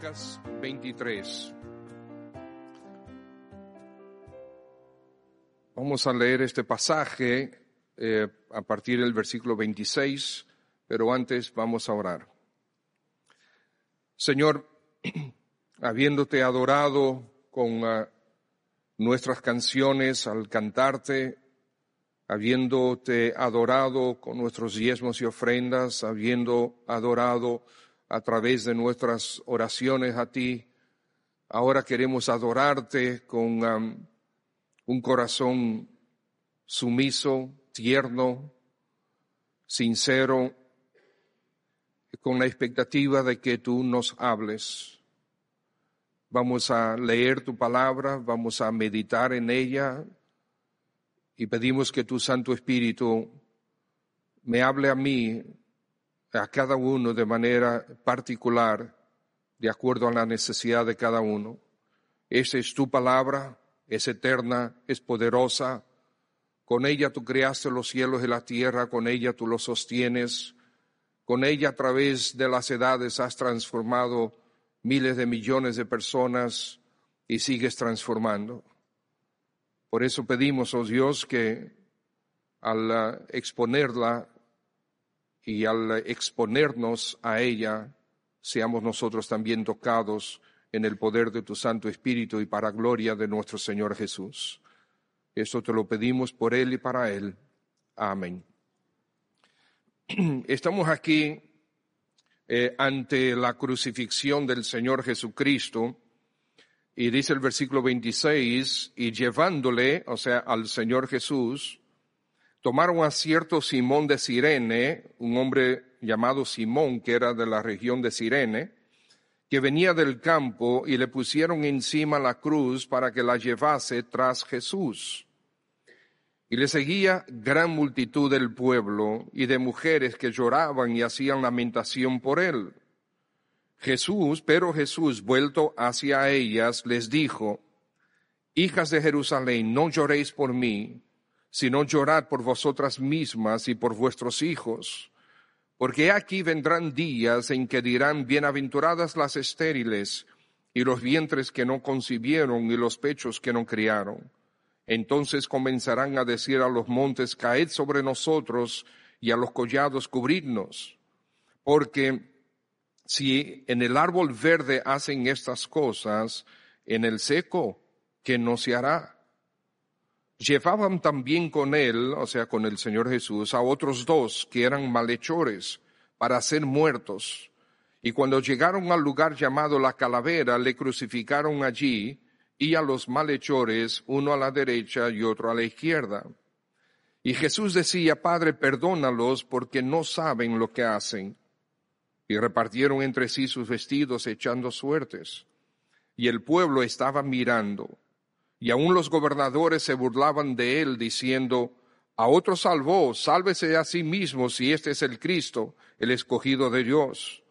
Lucas 23. Vamos a leer este pasaje eh, a partir del versículo 26, pero antes vamos a orar. Señor, habiéndote adorado con uh, nuestras canciones al cantarte, habiéndote adorado con nuestros diezmos y ofrendas, habiendo adorado a través de nuestras oraciones a ti, ahora queremos adorarte con um, un corazón sumiso, tierno, sincero, con la expectativa de que tú nos hables. Vamos a leer tu palabra, vamos a meditar en ella y pedimos que tu Santo Espíritu me hable a mí, a cada uno de manera particular, de acuerdo a la necesidad de cada uno. Esa es tu palabra, es eterna, es poderosa. Con ella tú creaste los cielos y la tierra, con ella tú los sostienes. Con ella a través de las edades has transformado miles de millones de personas y sigues transformando. Por eso pedimos, oh Dios, que al uh, exponerla y al exponernos a ella, seamos nosotros también tocados en el poder de tu Santo Espíritu y para gloria de nuestro Señor Jesús. Esto te lo pedimos por Él y para Él. Amén. Estamos aquí eh, ante la crucifixión del Señor Jesucristo. Y dice el versículo 26, y llevándole, o sea, al Señor Jesús, tomaron a cierto Simón de Sirene, un hombre llamado Simón, que era de la región de Sirene, que venía del campo, y le pusieron encima la cruz para que la llevase tras Jesús. Y le seguía gran multitud del pueblo y de mujeres que lloraban y hacían lamentación por él. Jesús, pero Jesús, vuelto hacia ellas, les dijo, Hijas de Jerusalén, no lloréis por mí, sino llorad por vosotras mismas y por vuestros hijos, porque aquí vendrán días en que dirán, Bienaventuradas las estériles, y los vientres que no concibieron y los pechos que no criaron entonces comenzarán a decir a los montes, caed sobre nosotros y a los collados cubridnos. Porque si en el árbol verde hacen estas cosas, en el seco, que no se hará? Llevaban también con él, o sea, con el Señor Jesús, a otros dos que eran malhechores para ser muertos. Y cuando llegaron al lugar llamado la calavera, le crucificaron allí y a los malhechores, uno a la derecha y otro a la izquierda. Y Jesús decía, Padre, perdónalos porque no saben lo que hacen. Y repartieron entre sí sus vestidos echando suertes. Y el pueblo estaba mirando. Y aun los gobernadores se burlaban de él, diciendo, a otro salvó, sálvese a sí mismo si este es el Cristo, el escogido de Dios.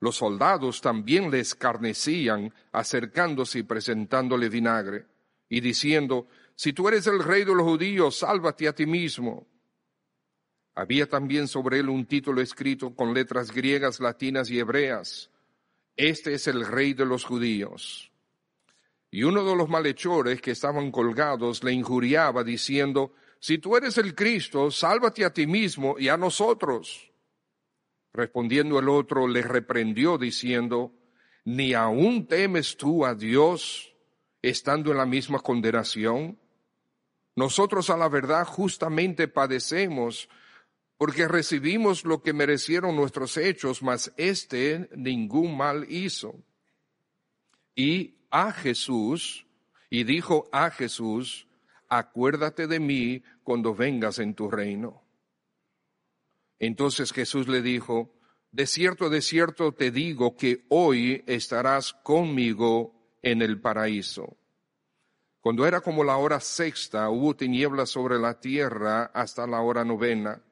Los soldados también le escarnecían, acercándose y presentándole vinagre, y diciendo, si tú eres el rey de los judíos, sálvate a ti mismo. Había también sobre él un título escrito con letras griegas, latinas y hebreas. Este es el rey de los judíos. Y uno de los malhechores que estaban colgados le injuriaba diciendo, si tú eres el Cristo, sálvate a ti mismo y a nosotros. Respondiendo el otro, le reprendió diciendo, ¿ni aún temes tú a Dios estando en la misma condenación? Nosotros a la verdad justamente padecemos porque recibimos lo que merecieron nuestros hechos, mas éste ningún mal hizo. Y a Jesús, y dijo a Jesús, acuérdate de mí cuando vengas en tu reino. Entonces Jesús le dijo, de cierto, de cierto te digo que hoy estarás conmigo en el paraíso. Cuando era como la hora sexta, hubo tinieblas sobre la tierra hasta la hora novena,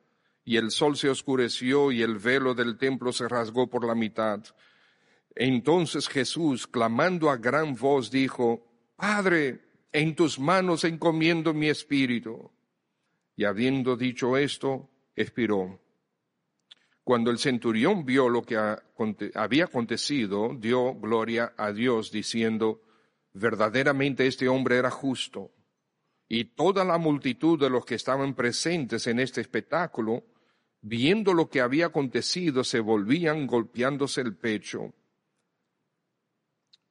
y el sol se oscureció y el velo del templo se rasgó por la mitad. Entonces Jesús, clamando a gran voz, dijo, Padre, en tus manos encomiendo mi espíritu. Y habiendo dicho esto, expiró. Cuando el centurión vio lo que había acontecido, dio gloria a Dios diciendo, verdaderamente este hombre era justo. Y toda la multitud de los que estaban presentes en este espectáculo, viendo lo que había acontecido, se volvían golpeándose el pecho.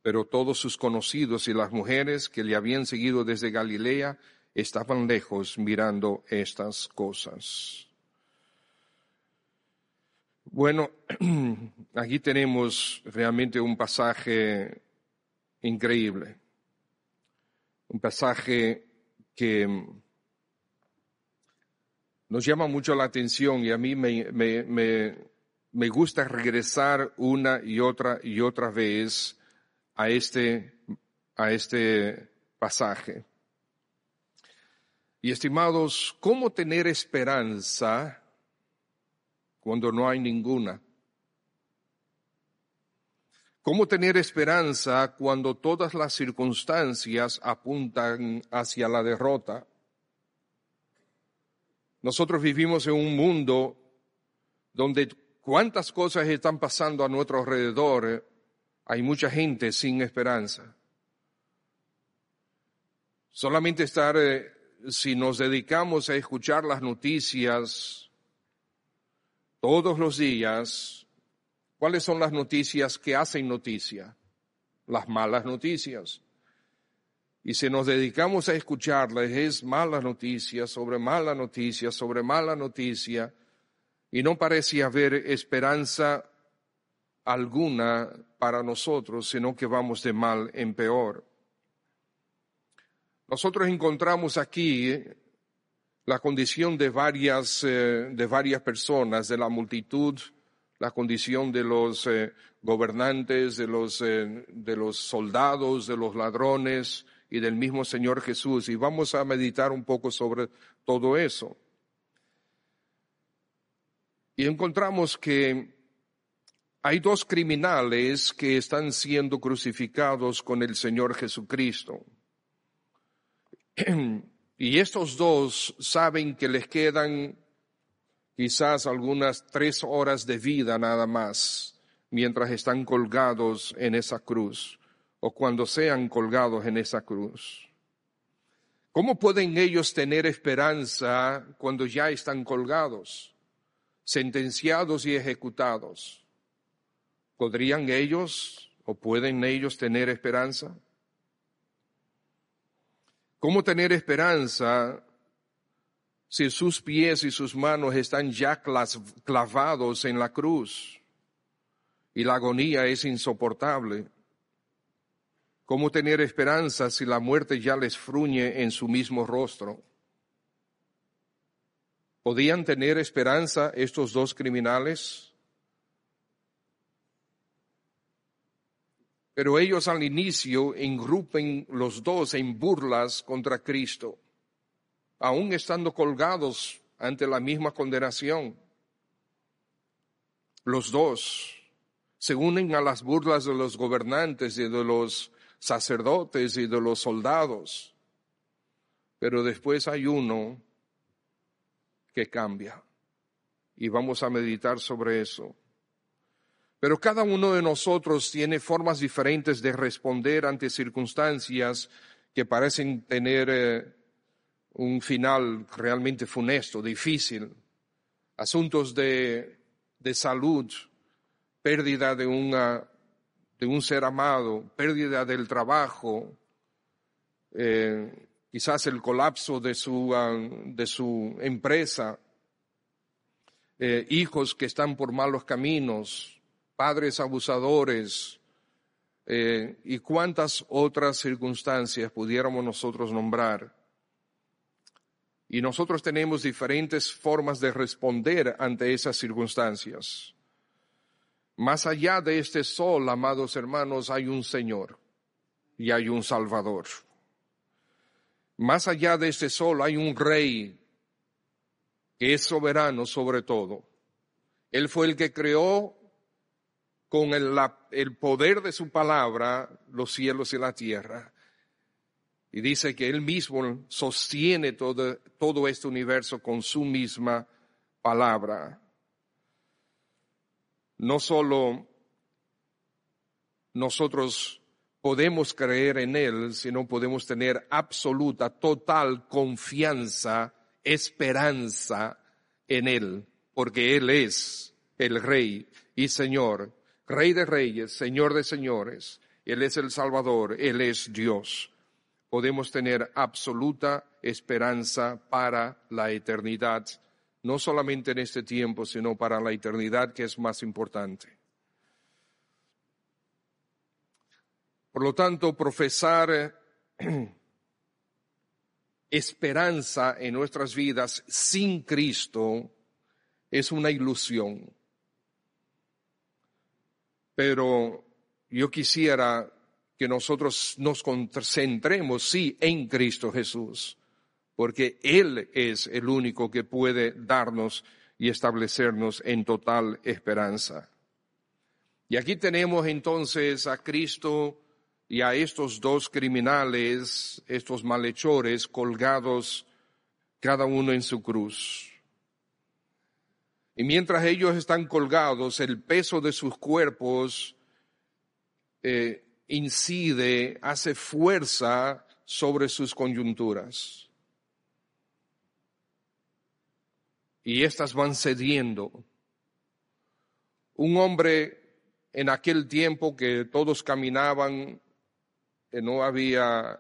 Pero todos sus conocidos y las mujeres que le habían seguido desde Galilea estaban lejos mirando estas cosas. Bueno, aquí tenemos realmente un pasaje increíble, un pasaje que nos llama mucho la atención y a mí me, gusta regresar una y otra y otra vez a este, a este pasaje. Y estimados, ¿cómo tener esperanza cuando no hay ninguna? ¿Cómo tener esperanza cuando todas las circunstancias apuntan hacia la derrota? Nosotros vivimos en un mundo donde cuántas cosas están pasando a nuestro alrededor, hay mucha gente sin esperanza. Solamente estar, eh, si nos dedicamos a escuchar las noticias todos los días, ¿cuáles son las noticias que hacen noticia? Las malas noticias. Y si nos dedicamos a escucharlas, es mala noticia sobre mala noticia sobre mala noticia, y no parece haber esperanza alguna para nosotros, sino que vamos de mal en peor. Nosotros encontramos aquí la condición de varias, eh, de varias personas, de la multitud, la condición de los eh, gobernantes, de los, eh, de los soldados, de los ladrones y del mismo Señor Jesús. Y vamos a meditar un poco sobre todo eso. Y encontramos que hay dos criminales que están siendo crucificados con el Señor Jesucristo. Y estos dos saben que les quedan quizás algunas tres horas de vida nada más mientras están colgados en esa cruz o cuando sean colgados en esa cruz. ¿Cómo pueden ellos tener esperanza cuando ya están colgados, sentenciados y ejecutados? ¿Podrían ellos o pueden ellos tener esperanza? ¿Cómo tener esperanza si sus pies y sus manos están ya clavados en la cruz y la agonía es insoportable? ¿Cómo tener esperanza si la muerte ya les fruñe en su mismo rostro? ¿Podían tener esperanza estos dos criminales? Pero ellos al inicio engrupen los dos en burlas contra Cristo, aún estando colgados ante la misma condenación. Los dos se unen a las burlas de los gobernantes y de los sacerdotes y de los soldados. Pero después hay uno que cambia. Y vamos a meditar sobre eso. Pero cada uno de nosotros tiene formas diferentes de responder ante circunstancias que parecen tener eh, un final realmente funesto, difícil. Asuntos de, salud, pérdida de, una, de un ser amado, pérdida del trabajo, eh, quizás el colapso de su, ah, de su empresa, eh, hijos que están por malos caminos, padres abusadores eh, y cuántas otras circunstancias pudiéramos nosotros nombrar. Y nosotros tenemos diferentes formas de responder ante esas circunstancias. Más allá de este sol, amados hermanos, hay un Señor y hay un Salvador. Más allá de este sol hay un Rey que es soberano sobre todo. Él fue el que creó con el, poder de su palabra los cielos y la tierra. Y dice que Él mismo sostiene todo, todo este universo con su misma palabra. no solo nosotros podemos creer en Él, sino podemos tener absoluta, total confianza, esperanza en Él, porque Él es el Rey y Señor, Rey de Reyes, Señor de Señores. Él es el Salvador, Él es Dios. Podemos tener absoluta esperanza para la eternidad, no solamente en este tiempo, sino para la eternidad que es más importante. Por lo tanto, profesar esperanza en nuestras vidas sin Cristo es una ilusión. Pero yo quisiera que nosotros nos concentremos, sí, en Cristo Jesús, porque Él es el único que puede darnos y establecernos en total esperanza. Y aquí tenemos entonces a Cristo y a estos dos criminales, estos malhechores colgados cada uno en su cruz. Y mientras ellos están colgados, el peso de sus cuerpos eh, incide, hace fuerza sobre sus coyunturas. Y éstas van cediendo. Un hombre en aquel tiempo que todos caminaban, no había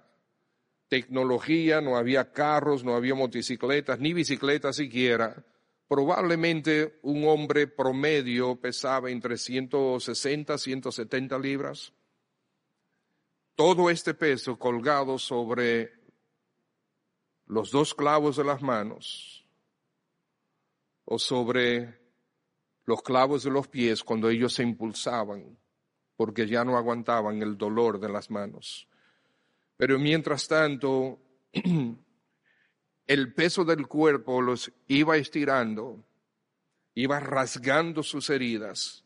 tecnología, no había carros, no había motocicletas, ni bicicletas siquiera. Probablemente un hombre promedio pesaba entre 160 y 170 libras. Todo este peso colgado sobre los dos clavos de las manos o sobre los clavos de los pies cuando ellos se impulsaban porque ya no aguantaban el dolor de las manos. Pero mientras tanto, el peso del cuerpo los iba estirando, iba rasgando sus heridas.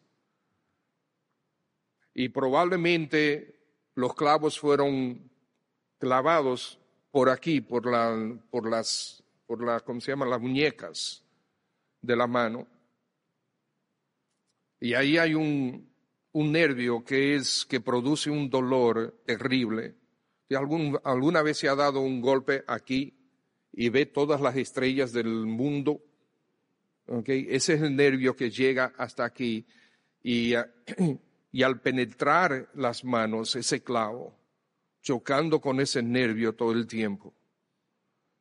Y probablemente los clavos fueron clavados por aquí, por la, por las, por la, ¿cómo se llama? Las muñecas de la mano. Y ahí hay un, nervio que es, que produce un dolor terrible. Algún, alguna vez se ha dado un golpe aquí y ve todas las estrellas del mundo, okay, ese es el nervio que llega hasta aquí y, y al penetrar las manos, ese clavo, chocando con ese nervio todo el tiempo,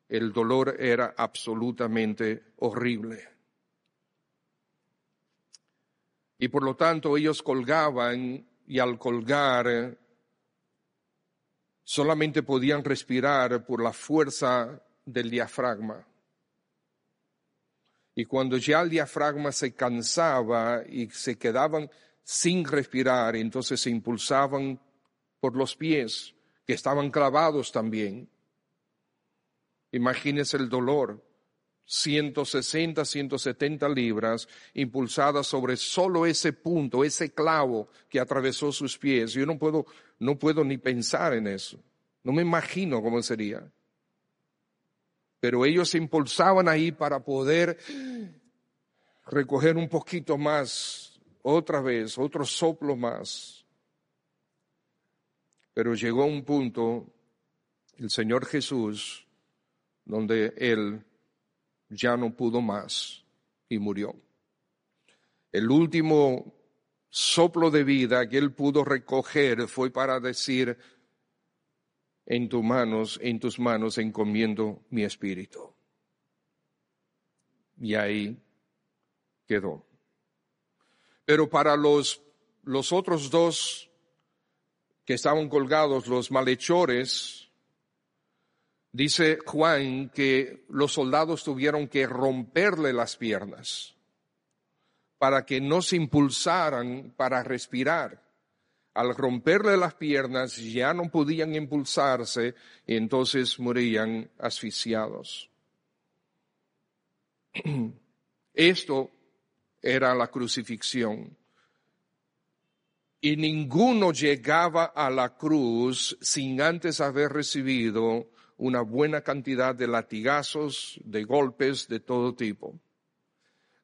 el dolor era absolutamente horrible. Y por lo tanto ellos colgaban y al colgar solamente podían respirar por la fuerza del diafragma. Y cuando ya el diafragma se cansaba y se quedaban sin respirar, entonces se impulsaban por los pies, que estaban clavados también. Imagínense el dolor. 160, 170 libras impulsadas sobre solo ese punto, ese clavo que atravesó sus pies. Yo no puedo, no puedo ni pensar en eso. No me imagino cómo sería. Pero ellos se impulsaban ahí para poder recoger un poquito más, otra vez, otro soplo más. Pero llegó un punto, el Señor Jesús, donde Él ya no pudo más y murió. El último soplo de vida que él pudo recoger fue para decir, en tus manos, en tus manos encomiendo mi espíritu. Y ahí quedó. Pero para los, los otros dos que estaban colgados, los malhechores, Dice Juan que los soldados tuvieron que romperle las piernas para que no se impulsaran para respirar. Al romperle las piernas ya no podían impulsarse y entonces morían asfixiados. Esto era la crucifixión. Y ninguno llegaba a la cruz sin antes haber recibido una buena cantidad de latigazos, de golpes de todo tipo.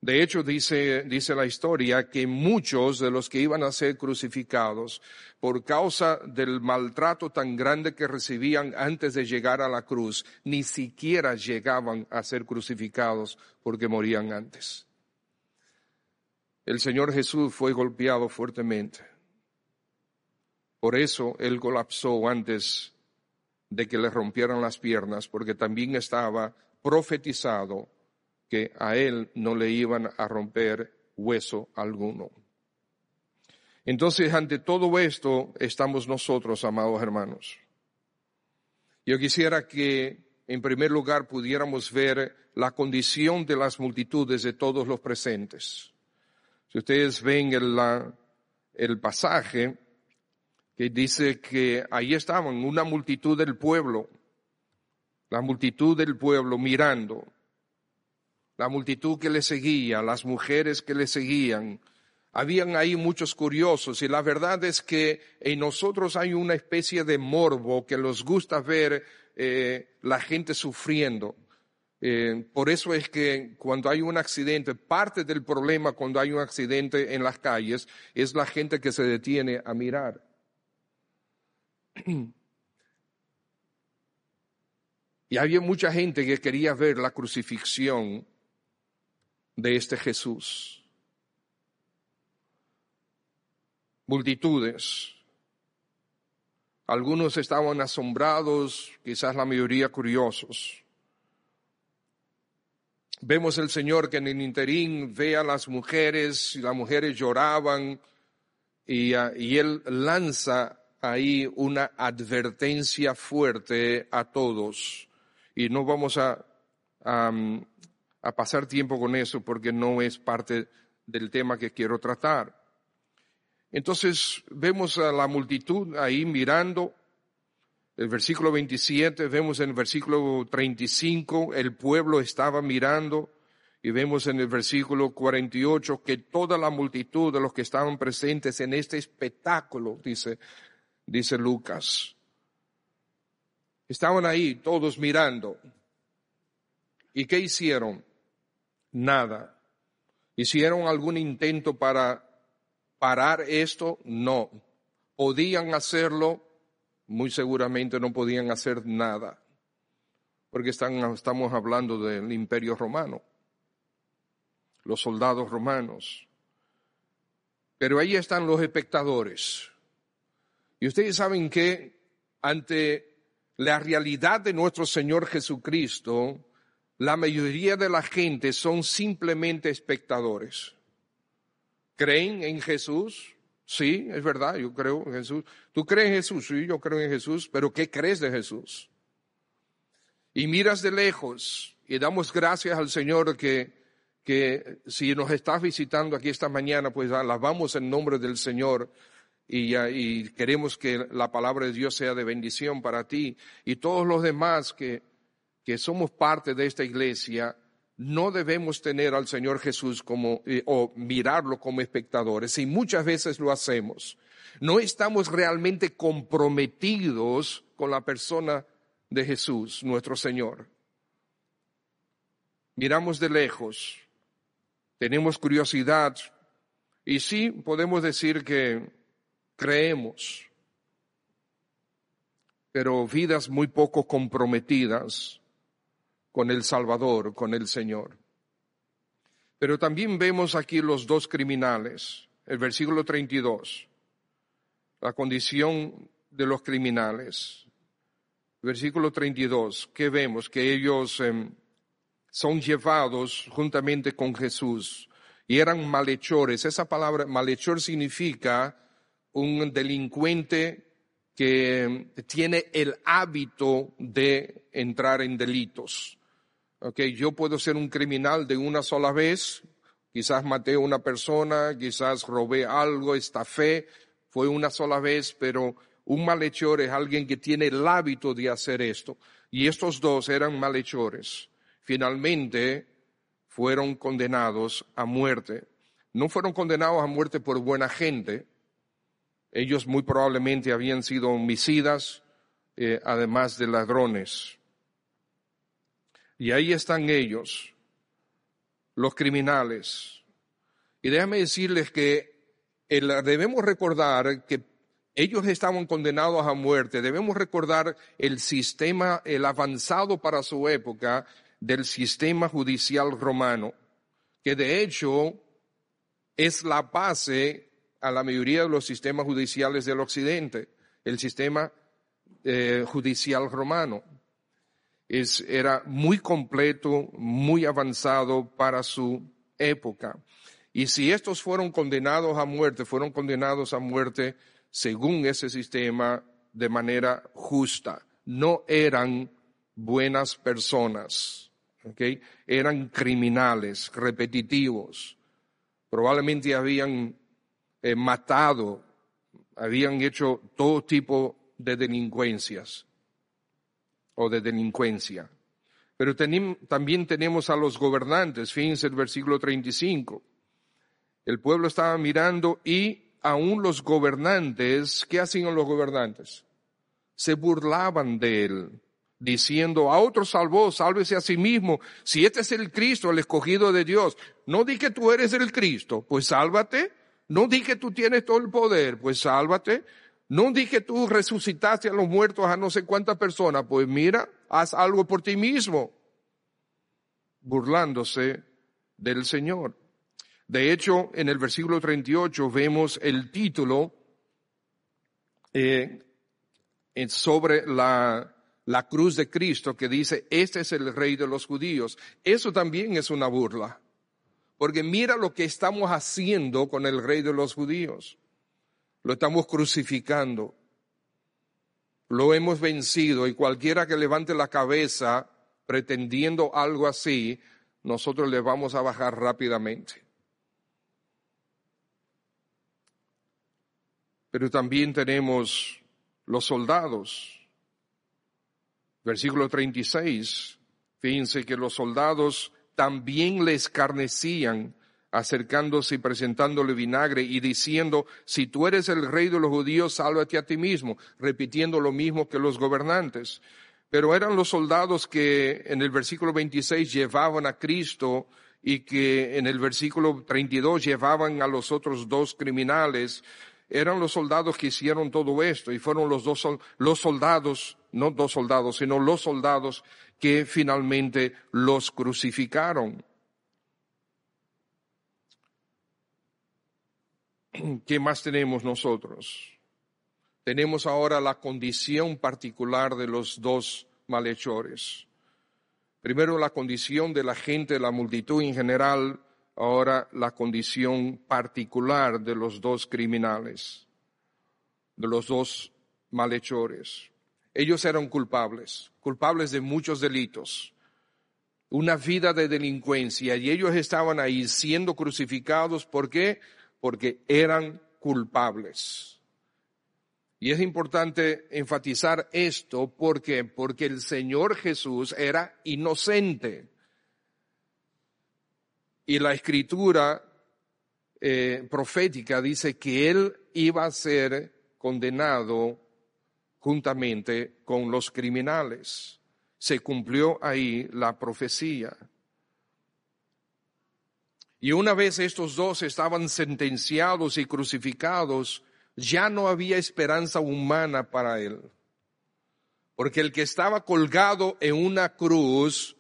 De hecho, dice, dice la historia que muchos de los que iban a ser crucificados, por causa del maltrato tan grande que recibían antes de llegar a la cruz, ni siquiera llegaban a ser crucificados porque morían antes. El Señor Jesús fue golpeado fuertemente. Por eso Él colapsó antes de que le rompieran las piernas, porque también estaba profetizado que a él no le iban a romper hueso alguno. Entonces, ante todo esto estamos nosotros, amados hermanos. Yo quisiera que, en primer lugar, pudiéramos ver la condición de las multitudes de todos los presentes. Si ustedes ven el, el pasaje que dice que ahí estaban una multitud del pueblo, la multitud del pueblo mirando, la multitud que le seguía, las mujeres que le seguían. Habían ahí muchos curiosos y la verdad es que en nosotros hay una especie de morbo que nos gusta ver eh, la gente sufriendo. Eh, por eso es que cuando hay un accidente, parte del problema cuando hay un accidente en las calles es la gente que se detiene a mirar. Y había mucha gente que quería ver la crucifixión de este Jesús. Multitudes. Algunos estaban asombrados, quizás la mayoría curiosos. Vemos el Señor que en el interín ve a las mujeres y las mujeres lloraban y, ah, y Él lanza ahí una advertencia fuerte a todos. Y no vamos a, a pasar tiempo con eso porque no es parte del tema que quiero tratar. Entonces vemos a la multitud ahí mirando. El versículo 27, vemos en el versículo 35, el pueblo estaba mirando. Y vemos en el versículo 48 que toda la multitud de los que estaban presentes en este espectáculo, dice, dice Lucas, estaban ahí todos mirando. ¿Y qué hicieron? Nada. ¿Hicieron algún intento para parar esto? No. ¿Podían hacerlo? Muy seguramente no podían hacer nada. Porque estamos hablando del imperio romano, los soldados romanos. Pero ahí están los espectadores. Y ustedes saben que ante la realidad de nuestro Señor Jesucristo, la mayoría de la gente son simplemente espectadores. ¿Creen en Jesús? Sí, es verdad, yo creo en Jesús. ¿Tú crees en Jesús? Sí, yo creo en Jesús, pero ¿qué crees de Jesús? Y miras de lejos y damos gracias al Señor que, que si nos estás visitando aquí esta mañana, pues alabamos en nombre del Señor y, y queremos que la palabra de Dios sea de bendición para ti y todos los demás que que somos parte de esta iglesia, no debemos tener al Señor Jesús como, eh, o mirarlo como espectadores, y muchas veces lo hacemos. No estamos realmente comprometidos con la persona de Jesús, nuestro Señor. Miramos de lejos, tenemos curiosidad, y sí podemos decir que creemos, pero vidas muy poco comprometidas con el Salvador, con el Señor. Pero también vemos aquí los dos criminales, el versículo 32, la condición de los criminales. Versículo 32, que vemos que ellos em, son llevados juntamente con Jesús y eran malhechores. Esa palabra malhechor significa un delincuente que em, tiene el hábito de entrar en delitos. Okay, yo puedo ser un criminal de una sola vez, quizás maté a una persona, quizás robé algo, fe fue una sola vez, pero un malhechor es alguien que tiene el hábito de hacer esto. Y estos dos eran malhechores. Finalmente fueron condenados a muerte. No fueron condenados a muerte por buena gente. Ellos muy probablemente habían sido homicidas, eh, además de ladrones. Y ahí están ellos. los criminales. Y déjame decirles que debemos recordar que ellos estaban condenados a muerte. Debemos recordar el sistema, el avanzado para su época del sistema judicial romano, que de hecho es la base a la mayoría de los sistemas judiciales del Occidente, el sistema eh, judicial romano. Es, era muy completo, muy avanzado para su época. Y si estos fueron condenados a muerte, fueron condenados a muerte según ese sistema de manera justa. No eran buenas personas, ¿okay? eran criminales, repetitivos. Probablemente habían eh, matado, habían hecho todo tipo de delincuencias o de delincuencia. Pero también tenemos a los gobernantes, fíjense el versículo 35. El pueblo estaba mirando y aún los gobernantes, ¿qué hacían los gobernantes? Se burlaban de él, diciendo, a otro salvó, sálvese a sí mismo. Si este es el Cristo, el escogido de Dios, no di que tú eres el Cristo, pues sálvate. No di que tú tienes todo el poder, pues sálvate. No di que tú resucitaste a los muertos a no sé cuántas personas, pues mira, haz algo por ti mismo. Burlándose del Señor. De hecho, en el versículo 38 vemos el título eh, sobre la, la cruz de Cristo que dice, este es el rey de los judíos. Eso también es una burla. Porque mira lo que estamos haciendo con el rey de los judíos. Lo estamos crucificando. Lo hemos vencido y cualquiera que levante la cabeza pretendiendo algo así, nosotros le vamos a bajar rápidamente. Pero también tenemos los soldados. Versículo 36. Fíjense que los soldados también le escarnecían, acercándose y presentándole vinagre y diciendo, si tú eres el rey de los judíos, sálvate a ti mismo, repitiendo lo mismo que los gobernantes. Pero eran los soldados que en el versículo 26 llevaban a Cristo y que en el versículo 32 llevaban a los otros dos criminales eran los soldados que hicieron todo esto y fueron los dos los soldados, no dos soldados, sino los soldados que finalmente los crucificaron. ¿Qué más tenemos nosotros? Tenemos ahora la condición particular de los dos malhechores. Primero la condición de la gente, de la multitud en general, ahora la condición particular de los dos criminales, de los dos malhechores. Ellos eran culpables, culpables de muchos delitos, una vida de delincuencia, y ellos estaban ahí siendo crucificados. ¿Por qué? Porque eran culpables. Y es importante enfatizar esto porque porque el Señor Jesús era inocente. Y la escritura eh, profética dice que él iba a ser condenado juntamente con los criminales. Se cumplió ahí la profecía. Y una vez estos dos estaban sentenciados y crucificados, ya no había esperanza humana para él. Porque el que estaba colgado en una cruz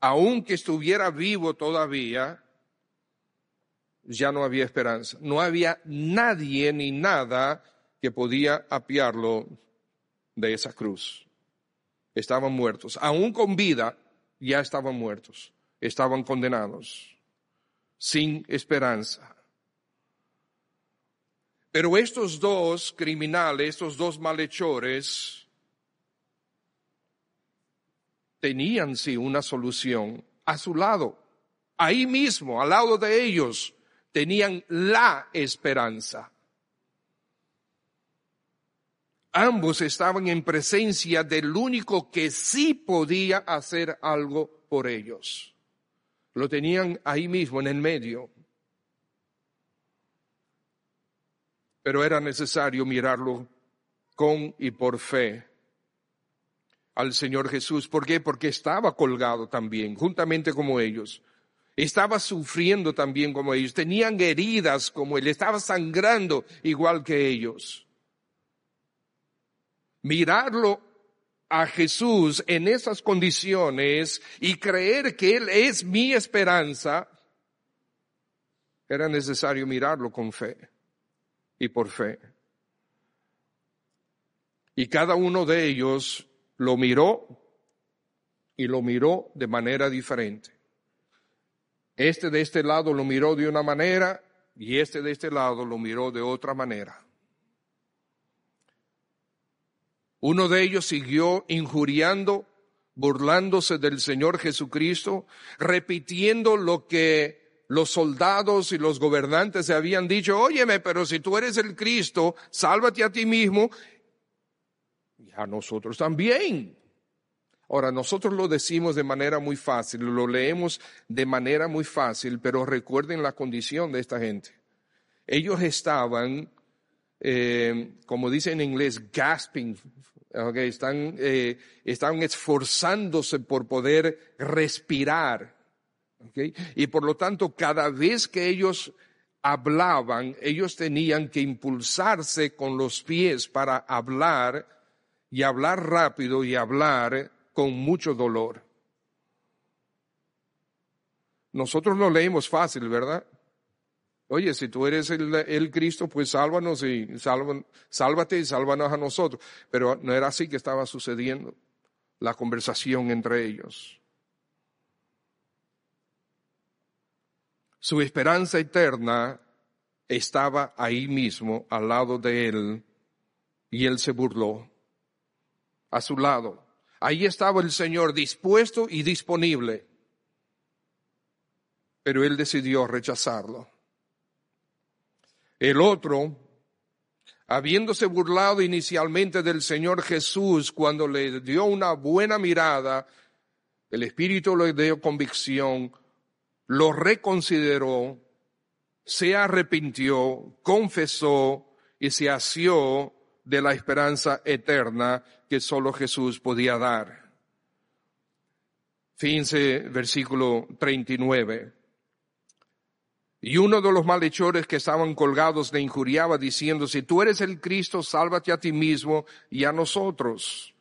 aunque estuviera vivo todavía, ya no había esperanza. No había nadie ni nada que podía apiarlo de esa cruz. Estaban muertos. Aún con vida, ya estaban muertos. Estaban condenados. Sin esperanza. Pero estos dos criminales, estos dos malhechores, tenían sí una solución a su lado. Ahí mismo, al lado de ellos, tenían la esperanza. Ambos estaban en presencia del único que sí podía hacer algo por ellos. Lo tenían ahí mismo, en el medio. Pero era necesario mirarlo con y por fe al Señor Jesús. ¿Por qué? Porque estaba colgado también, juntamente como ellos. Estaba sufriendo también como ellos, tenían heridas como él, estaba sangrando igual que ellos. Mirarlo a Jesús en esas condiciones y creer que Él es mi esperanza, era necesario mirarlo con fe y por fe. Y cada uno de ellos lo miró y lo miró de manera diferente. Este de este lado lo miró de una manera y este de este lado lo miró de otra manera. Uno de ellos siguió injuriando, burlándose del Señor Jesucristo, repitiendo lo que los soldados y los gobernantes se habían dicho, óyeme, pero si tú eres el Cristo, sálvate a ti mismo y a nosotros también. Ahora, nosotros lo decimos de manera muy fácil, lo leemos de manera muy fácil, pero recuerden la condición de esta gente. Ellos estaban, eh, como dicen en inglés, gasping, eh, están esforzándose por poder respirar. Y por lo tanto, cada vez que ellos hablaban, ellos tenían que impulsarse con los pies para hablar y hablar rápido y hablar con mucho dolor. Nosotros lo leemos fácil, ¿verdad? Oye, si tú eres el, Cristo, pues sálvanos y sálvate y sálvanos a nosotros. Pero no era así que estaba sucediendo la conversación entre ellos. Su esperanza eterna estaba ahí mismo, al lado de él, y él se burló. A su lado. Ahí estaba el Señor dispuesto y disponible, pero él decidió rechazarlo. El otro, habiéndose burlado inicialmente del Señor Jesús cuando le dio una buena mirada, el Espíritu le dio convicción, lo reconsideró, se arrepintió, confesó y se asió de la esperanza eterna que solo Jesús podía dar. Fíjense versículo 39. Y uno de los malhechores que estaban colgados le injuriaba diciendo, si tú eres el Cristo, sálvate a ti mismo y a nosotros.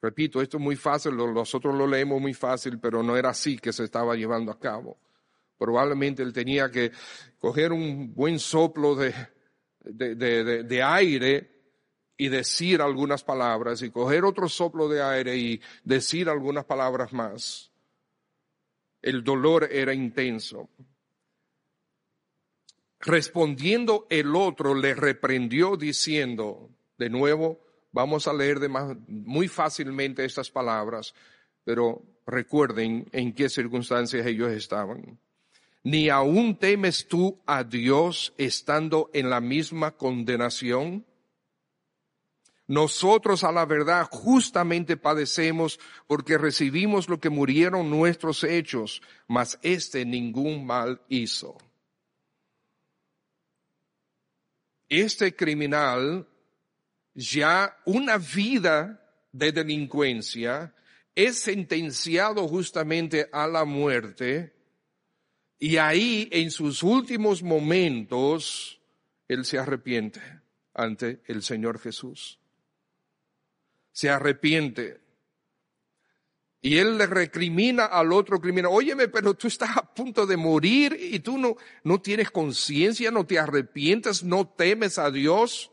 Repito, esto es muy fácil, nosotros lo leemos muy fácil, pero no era así que se estaba llevando a cabo. Probablemente él tenía que coger un buen soplo de, de, de, de aire y decir algunas palabras y coger otro soplo de aire y decir algunas palabras más. El dolor era intenso. Respondiendo el otro le reprendió diciendo, de nuevo, vamos a leer de más, muy fácilmente estas palabras, pero recuerden en qué circunstancias ellos estaban. Ni aún temes tú a Dios estando en la misma condenación. Nosotros a la verdad justamente padecemos porque recibimos lo que murieron nuestros hechos, mas este ningún mal hizo. Este criminal ya una vida de delincuencia es sentenciado justamente a la muerte y ahí en sus últimos momentos él se arrepiente ante el Señor Jesús se arrepiente. Y él le recrimina al otro criminal, óyeme, pero tú estás a punto de morir y tú no, no tienes conciencia, no te arrepientes, no temes a Dios.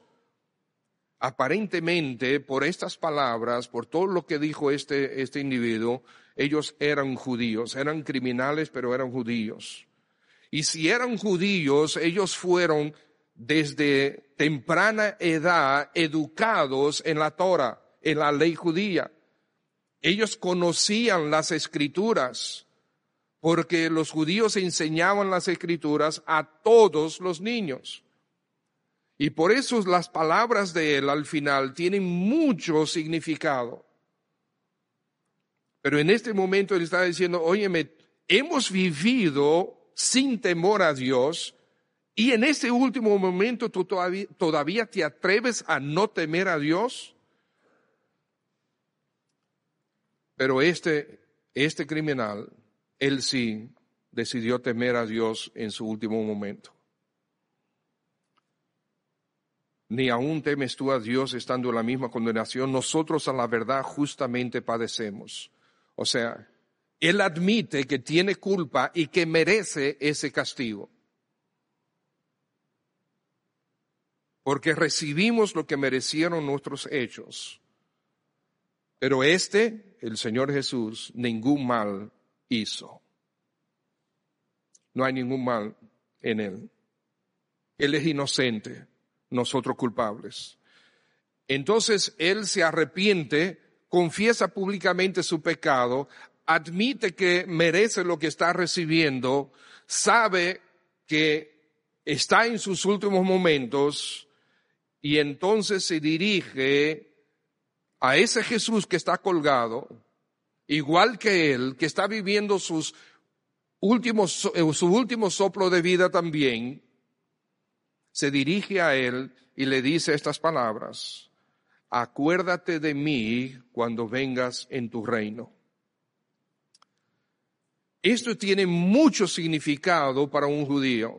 Aparentemente, por estas palabras, por todo lo que dijo este, este individuo, ellos eran judíos, eran criminales, pero eran judíos. Y si eran judíos, ellos fueron desde temprana edad educados en la Torah en la ley judía. Ellos conocían las escrituras porque los judíos enseñaban las escrituras a todos los niños. Y por eso las palabras de él al final tienen mucho significado. Pero en este momento él está diciendo, óyeme, hemos vivido sin temor a Dios y en este último momento tú todavía, todavía te atreves a no temer a Dios. Pero este, este criminal, él sí decidió temer a Dios en su último momento. Ni aún temes tú a Dios estando en la misma condenación. Nosotros a la verdad justamente padecemos. O sea, Él admite que tiene culpa y que merece ese castigo. Porque recibimos lo que merecieron nuestros hechos. Pero este, el Señor Jesús, ningún mal hizo. No hay ningún mal en Él. Él es inocente, nosotros culpables. Entonces Él se arrepiente, confiesa públicamente su pecado, admite que merece lo que está recibiendo, sabe que está en sus últimos momentos y entonces se dirige a ese Jesús que está colgado, igual que él, que está viviendo sus últimos, eh, su último soplo de vida también, se dirige a él y le dice estas palabras, acuérdate de mí cuando vengas en tu reino. Esto tiene mucho significado para un judío.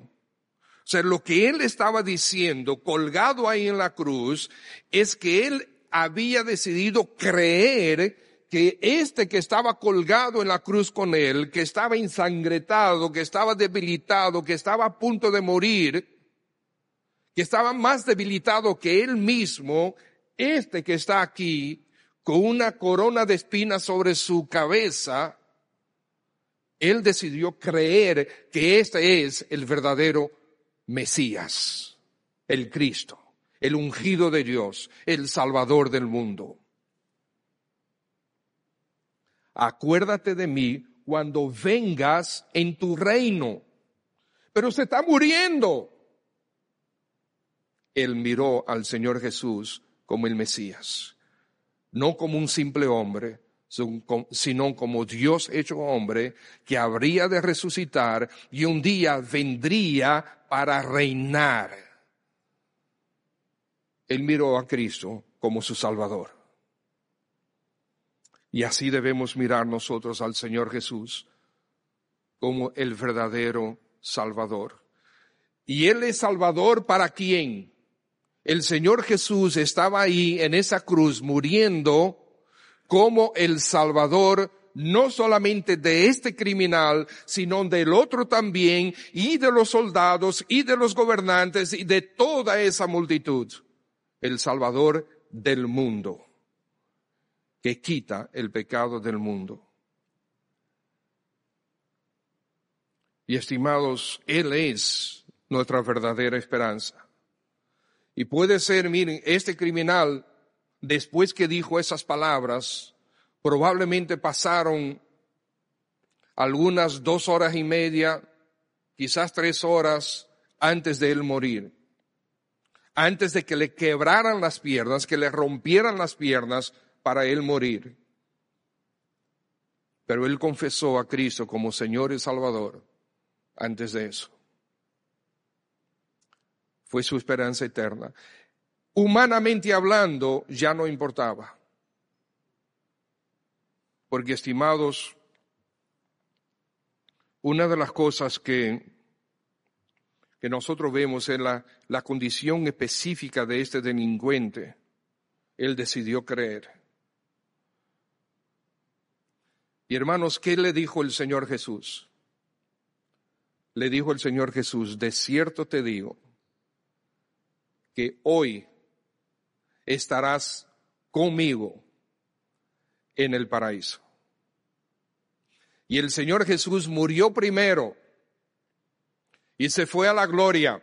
O sea, lo que él estaba diciendo, colgado ahí en la cruz, es que él había decidido creer que este que estaba colgado en la cruz con él, que estaba ensangretado, que estaba debilitado, que estaba a punto de morir, que estaba más debilitado que él mismo, este que está aquí, con una corona de espinas sobre su cabeza, él decidió creer que este es el verdadero Mesías, el Cristo el ungido de Dios, el Salvador del mundo. Acuérdate de mí cuando vengas en tu reino. Pero se está muriendo. Él miró al Señor Jesús como el Mesías, no como un simple hombre, sino como Dios hecho hombre que habría de resucitar y un día vendría para reinar él miró a Cristo como su Salvador. Y así debemos mirar nosotros al Señor Jesús como el verdadero Salvador. ¿Y Él es Salvador para quién? El Señor Jesús estaba ahí en esa cruz muriendo como el Salvador no solamente de este criminal, sino del otro también, y de los soldados, y de los gobernantes, y de toda esa multitud el Salvador del mundo, que quita el pecado del mundo. Y estimados, Él es nuestra verdadera esperanza. Y puede ser, miren, este criminal, después que dijo esas palabras, probablemente pasaron algunas dos horas y media, quizás tres horas antes de él morir antes de que le quebraran las piernas, que le rompieran las piernas para él morir. Pero él confesó a Cristo como Señor y Salvador antes de eso. Fue su esperanza eterna. Humanamente hablando, ya no importaba. Porque, estimados, una de las cosas que que nosotros vemos en la, la condición específica de este delincuente. Él decidió creer. Y hermanos, ¿qué le dijo el Señor Jesús? Le dijo el Señor Jesús, de cierto te digo que hoy estarás conmigo en el paraíso. Y el Señor Jesús murió primero y se fue a la gloria.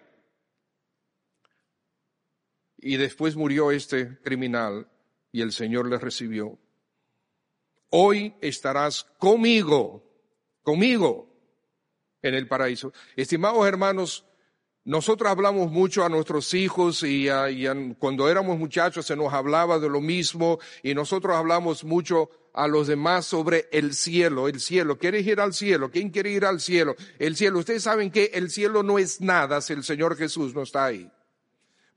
Y después murió este criminal y el Señor le recibió. Hoy estarás conmigo, conmigo en el paraíso. Estimados hermanos, nosotros hablamos mucho a nuestros hijos y, cuando éramos muchachos se nos hablaba de lo mismo y nosotros hablamos mucho a los demás sobre el cielo, el cielo. ¿Quieres ir al cielo? ¿Quién quiere ir al cielo? El cielo. Ustedes saben que el cielo no es nada si el Señor Jesús no está ahí.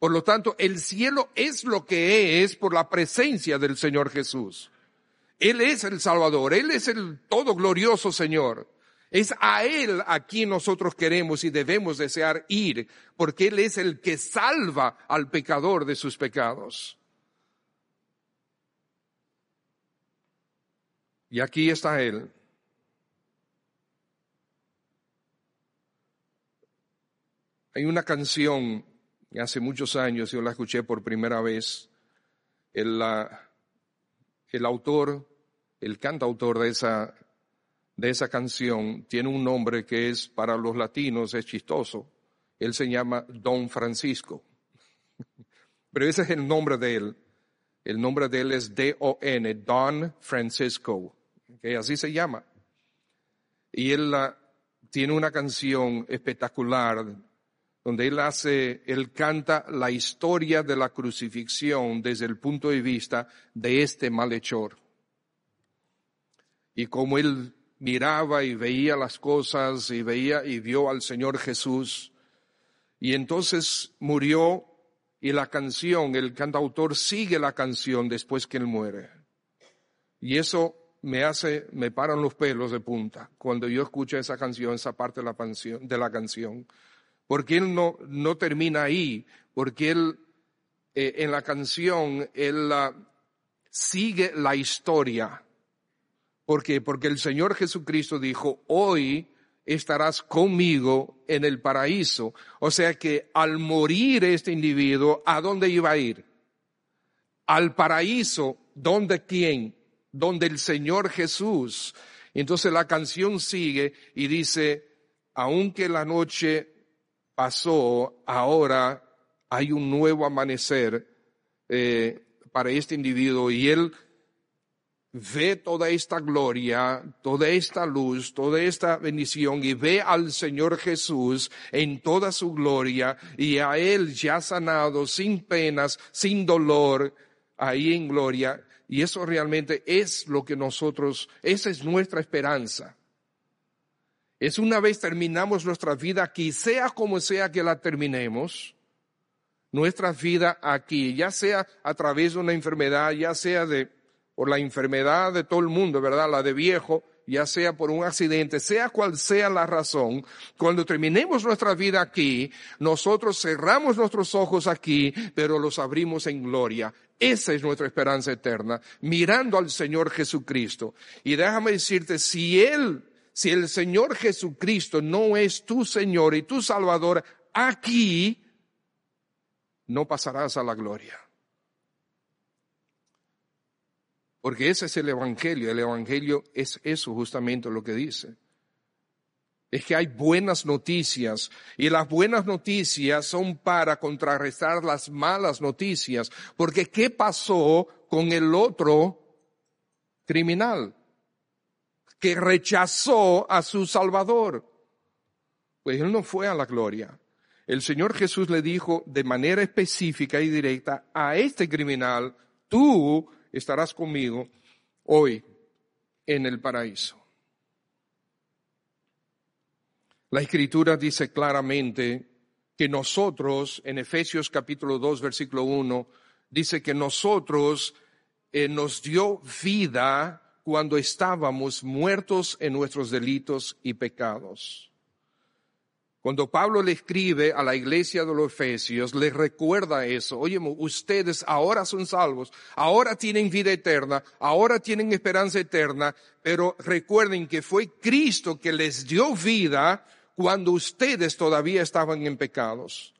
Por lo tanto, el cielo es lo que es por la presencia del Señor Jesús. Él es el Salvador, Él es el todo glorioso Señor. Es a Él a quien nosotros queremos y debemos desear ir, porque Él es el que salva al pecador de sus pecados. Y aquí está Él. Hay una canción, hace muchos años yo la escuché por primera vez, el, el autor, el cantautor de esa de esa canción tiene un nombre que es para los latinos es chistoso. Él se llama Don Francisco. Pero ese es el nombre de él. El nombre de él es D-O-N, Don Francisco. Que así se llama. Y él tiene una canción espectacular donde él hace, él canta la historia de la crucifixión desde el punto de vista de este malhechor. Y como él miraba y veía las cosas y veía y vio al Señor Jesús. Y entonces murió y la canción, el cantautor sigue la canción después que él muere. Y eso me hace, me paran los pelos de punta cuando yo escucho esa canción, esa parte de la canción. Porque él no, no termina ahí, porque él, eh, en la canción, él sigue la historia ¿Por qué? Porque el Señor Jesucristo dijo, hoy estarás conmigo en el paraíso. O sea que al morir este individuo, ¿a dónde iba a ir? Al paraíso, ¿dónde quién? Donde el Señor Jesús. Entonces la canción sigue y dice, aunque la noche pasó, ahora hay un nuevo amanecer eh, para este individuo y él ve toda esta gloria, toda esta luz, toda esta bendición y ve al Señor Jesús en toda su gloria y a Él ya sanado, sin penas, sin dolor, ahí en gloria. Y eso realmente es lo que nosotros, esa es nuestra esperanza. Es una vez terminamos nuestra vida aquí, sea como sea que la terminemos, nuestra vida aquí, ya sea a través de una enfermedad, ya sea de por la enfermedad de todo el mundo, ¿verdad? La de viejo, ya sea por un accidente, sea cual sea la razón, cuando terminemos nuestra vida aquí, nosotros cerramos nuestros ojos aquí, pero los abrimos en gloria. Esa es nuestra esperanza eterna, mirando al Señor Jesucristo. Y déjame decirte, si Él, si el Señor Jesucristo no es tu Señor y tu Salvador aquí, no pasarás a la gloria. Porque ese es el Evangelio. El Evangelio es eso justamente lo que dice. Es que hay buenas noticias y las buenas noticias son para contrarrestar las malas noticias. Porque ¿qué pasó con el otro criminal? Que rechazó a su Salvador. Pues él no fue a la gloria. El Señor Jesús le dijo de manera específica y directa a este criminal, tú estarás conmigo hoy en el paraíso. La escritura dice claramente que nosotros, en Efesios capítulo 2, versículo 1, dice que nosotros eh, nos dio vida cuando estábamos muertos en nuestros delitos y pecados. Cuando Pablo le escribe a la iglesia de los Efesios, les recuerda eso. Oye, ustedes ahora son salvos, ahora tienen vida eterna, ahora tienen esperanza eterna, pero recuerden que fue Cristo que les dio vida cuando ustedes todavía estaban en pecados.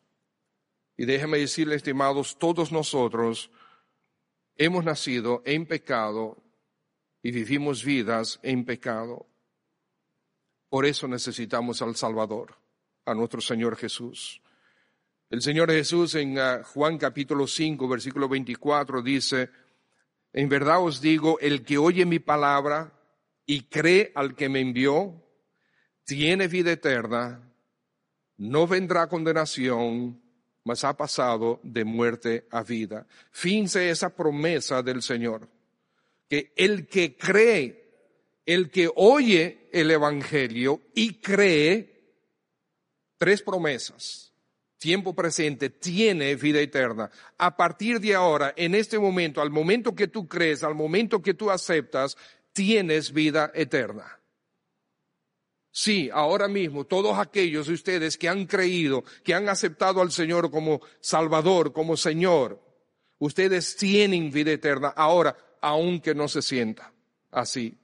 Y déjenme decirles, estimados, todos nosotros hemos nacido en pecado y vivimos vidas en pecado. Por eso necesitamos al Salvador a nuestro Señor Jesús. El Señor Jesús en ah, Juan capítulo 5, versículo 24 dice, en verdad os digo, el que oye mi palabra y cree al que me envió, tiene vida eterna, no vendrá condenación, mas ha pasado de muerte a vida. Finse esa promesa del Señor, que el que cree, el que oye el Evangelio y cree, tres promesas. Tiempo presente tiene vida eterna. A partir de ahora, en este momento, al momento que tú crees, al momento que tú aceptas, tienes vida eterna. Sí, ahora mismo todos aquellos de ustedes que han creído, que han aceptado al Señor como Salvador, como Señor, ustedes tienen vida eterna ahora, aunque no se sienta así.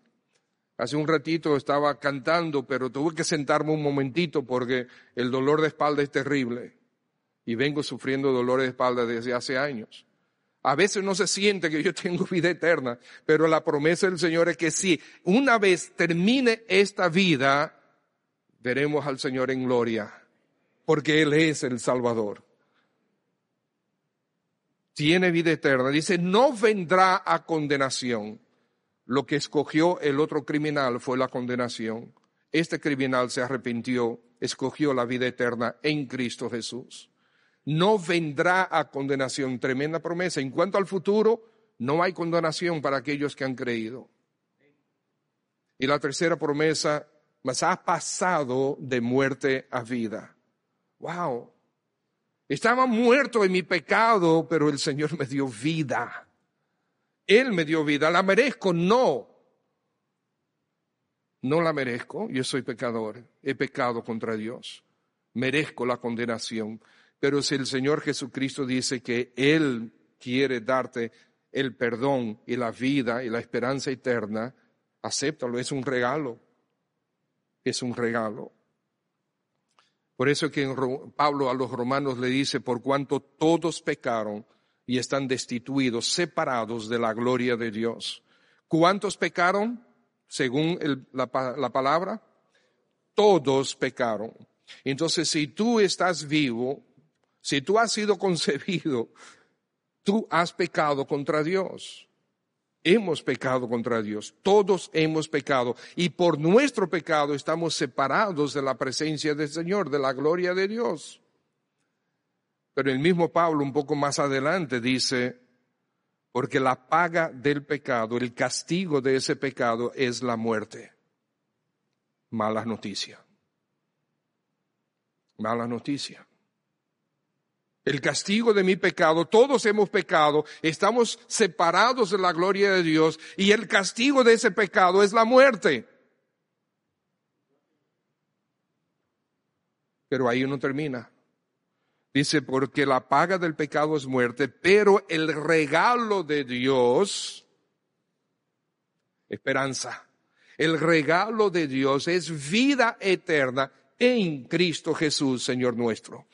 Hace un ratito estaba cantando, pero tuve que sentarme un momentito porque el dolor de espalda es terrible. Y vengo sufriendo dolores de espalda desde hace años. A veces no se siente que yo tengo vida eterna, pero la promesa del Señor es que si una vez termine esta vida, veremos al Señor en gloria, porque Él es el Salvador. Tiene vida eterna. Dice, no vendrá a condenación. Lo que escogió el otro criminal fue la condenación. Este criminal se arrepintió, escogió la vida eterna en Cristo Jesús. No vendrá a condenación. Tremenda promesa. En cuanto al futuro, no hay condenación para aquellos que han creído. Y la tercera promesa, mas ha pasado de muerte a vida. Wow. Estaba muerto en mi pecado, pero el Señor me dio vida. Él me dio vida. ¿La merezco? No. No la merezco. Yo soy pecador. He pecado contra Dios. Merezco la condenación. Pero si el Señor Jesucristo dice que Él quiere darte el perdón y la vida y la esperanza eterna, acéptalo. Es un regalo. Es un regalo. Por eso que Pablo a los romanos le dice, por cuanto todos pecaron y están destituidos, separados de la gloria de Dios. ¿Cuántos pecaron? Según la, la palabra, todos pecaron. Entonces, si tú estás vivo, si tú has sido concebido, tú has pecado contra Dios. Hemos pecado contra Dios, todos hemos pecado y por nuestro pecado estamos separados de la presencia del Señor, de la gloria de Dios. Pero el mismo Pablo un poco más adelante dice, porque la paga del pecado, el castigo de ese pecado es la muerte. Mala noticia. Mala noticia. El castigo de mi pecado, todos hemos pecado, estamos separados de la gloria de Dios y el castigo de ese pecado es la muerte. Pero ahí no termina. Dice, porque la paga del pecado es muerte, pero el regalo de Dios, esperanza. El regalo de Dios es vida eterna en Cristo Jesús, Señor nuestro.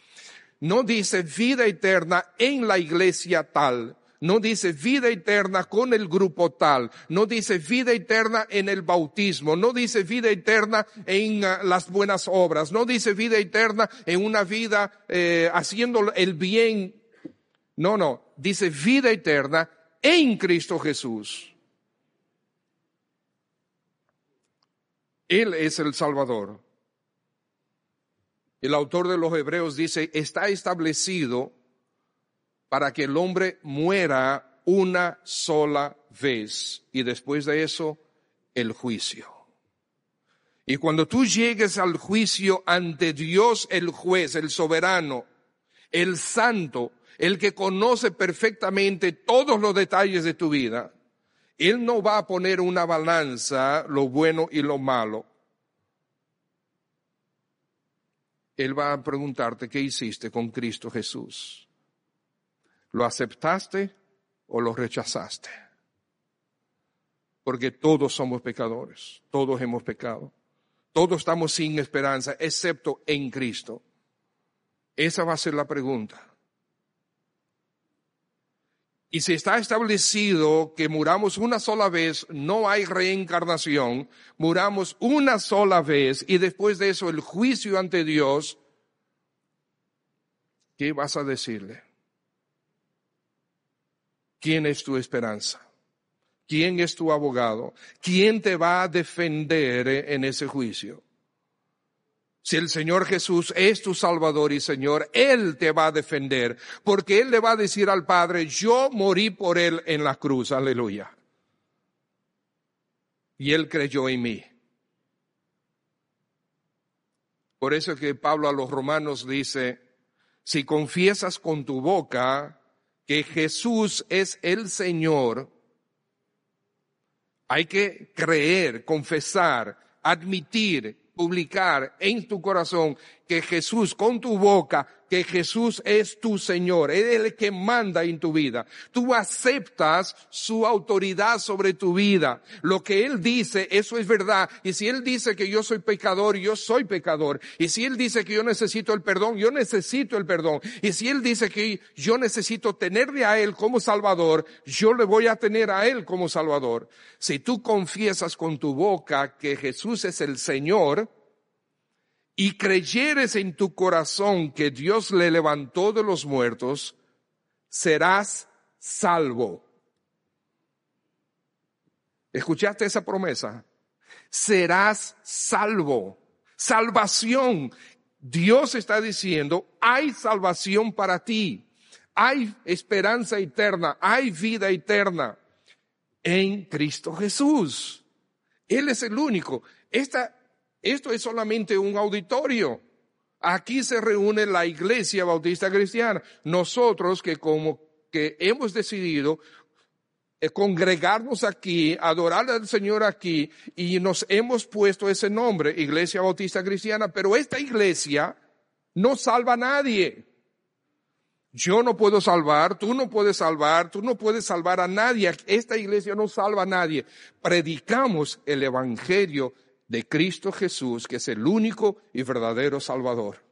No dice vida eterna en la iglesia tal, no dice vida eterna con el grupo tal, no dice vida eterna en el bautismo, no dice vida eterna en ah, las buenas obras, no dice vida eterna en una vida eh, haciendo el bien. No, no, dice vida eterna en Cristo Jesús. Él es el Salvador. El autor de los Hebreos dice, está establecido para que el hombre muera una sola vez y después de eso el juicio. Y cuando tú llegues al juicio ante Dios el juez, el soberano, el santo, el que conoce perfectamente todos los detalles de tu vida, Él no va a poner una balanza lo bueno y lo malo. Él va a preguntarte qué hiciste con Cristo Jesús. ¿Lo aceptaste o lo rechazaste? Porque todos somos pecadores, todos hemos pecado, todos estamos sin esperanza, excepto en Cristo. Esa va a ser la pregunta. Y si está establecido que muramos una sola vez, no hay reencarnación, muramos una sola vez y después de eso el juicio ante Dios, ¿qué vas a decirle? ¿Quién es tu esperanza? ¿Quién es tu abogado? ¿Quién te va a defender en ese juicio? Si el Señor Jesús es tu Salvador y Señor, Él te va a defender, porque Él le va a decir al Padre, yo morí por Él en la cruz, aleluya. Y Él creyó en mí. Por eso que Pablo a los romanos dice, si confiesas con tu boca que Jesús es el Señor, hay que creer, confesar, admitir publicar en tu corazón que Jesús, con tu boca, que Jesús es tu Señor, es el que manda en tu vida. Tú aceptas su autoridad sobre tu vida. Lo que Él dice, eso es verdad. Y si Él dice que yo soy pecador, yo soy pecador. Y si Él dice que yo necesito el perdón, yo necesito el perdón. Y si Él dice que yo necesito tenerle a Él como Salvador, yo le voy a tener a Él como Salvador. Si tú confiesas con tu boca que Jesús es el Señor, y creyeres en tu corazón que Dios le levantó de los muertos, serás salvo. ¿Escuchaste esa promesa? Serás salvo. Salvación. Dios está diciendo, hay salvación para ti. Hay esperanza eterna. Hay vida eterna en Cristo Jesús. Él es el único. Esta esto es solamente un auditorio. Aquí se reúne la Iglesia Bautista Cristiana. Nosotros que como que hemos decidido eh, congregarnos aquí, adorar al Señor aquí y nos hemos puesto ese nombre, Iglesia Bautista Cristiana, pero esta iglesia no salva a nadie. Yo no puedo salvar, tú no puedes salvar, tú no puedes salvar a nadie. Esta iglesia no salva a nadie. Predicamos el Evangelio de Cristo Jesús, que es el único y verdadero Salvador.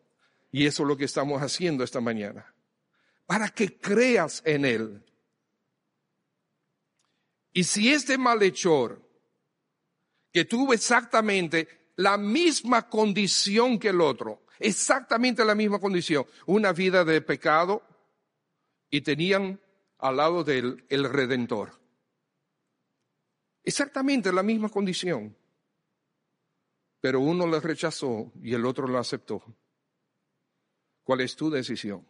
Y eso es lo que estamos haciendo esta mañana. Para que creas en Él. Y si este malhechor, que tuvo exactamente la misma condición que el otro, exactamente la misma condición, una vida de pecado, y tenían al lado de él el Redentor. Exactamente la misma condición pero uno le rechazó y el otro lo aceptó. ¿Cuál es tu decisión?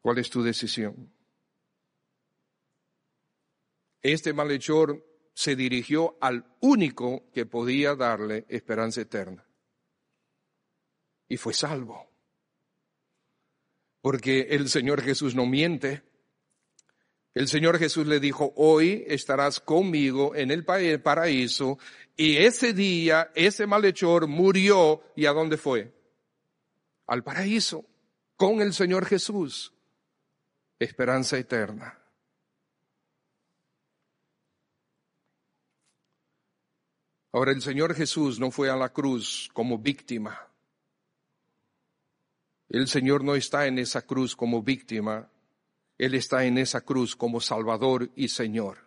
¿Cuál es tu decisión? Este malhechor se dirigió al único que podía darle esperanza eterna. Y fue salvo. Porque el Señor Jesús no miente. El Señor Jesús le dijo, hoy estarás conmigo en el paraíso. Y ese día, ese malhechor murió. ¿Y a dónde fue? Al paraíso, con el Señor Jesús. Esperanza eterna. Ahora el Señor Jesús no fue a la cruz como víctima. El Señor no está en esa cruz como víctima, él está en esa cruz como Salvador y Señor.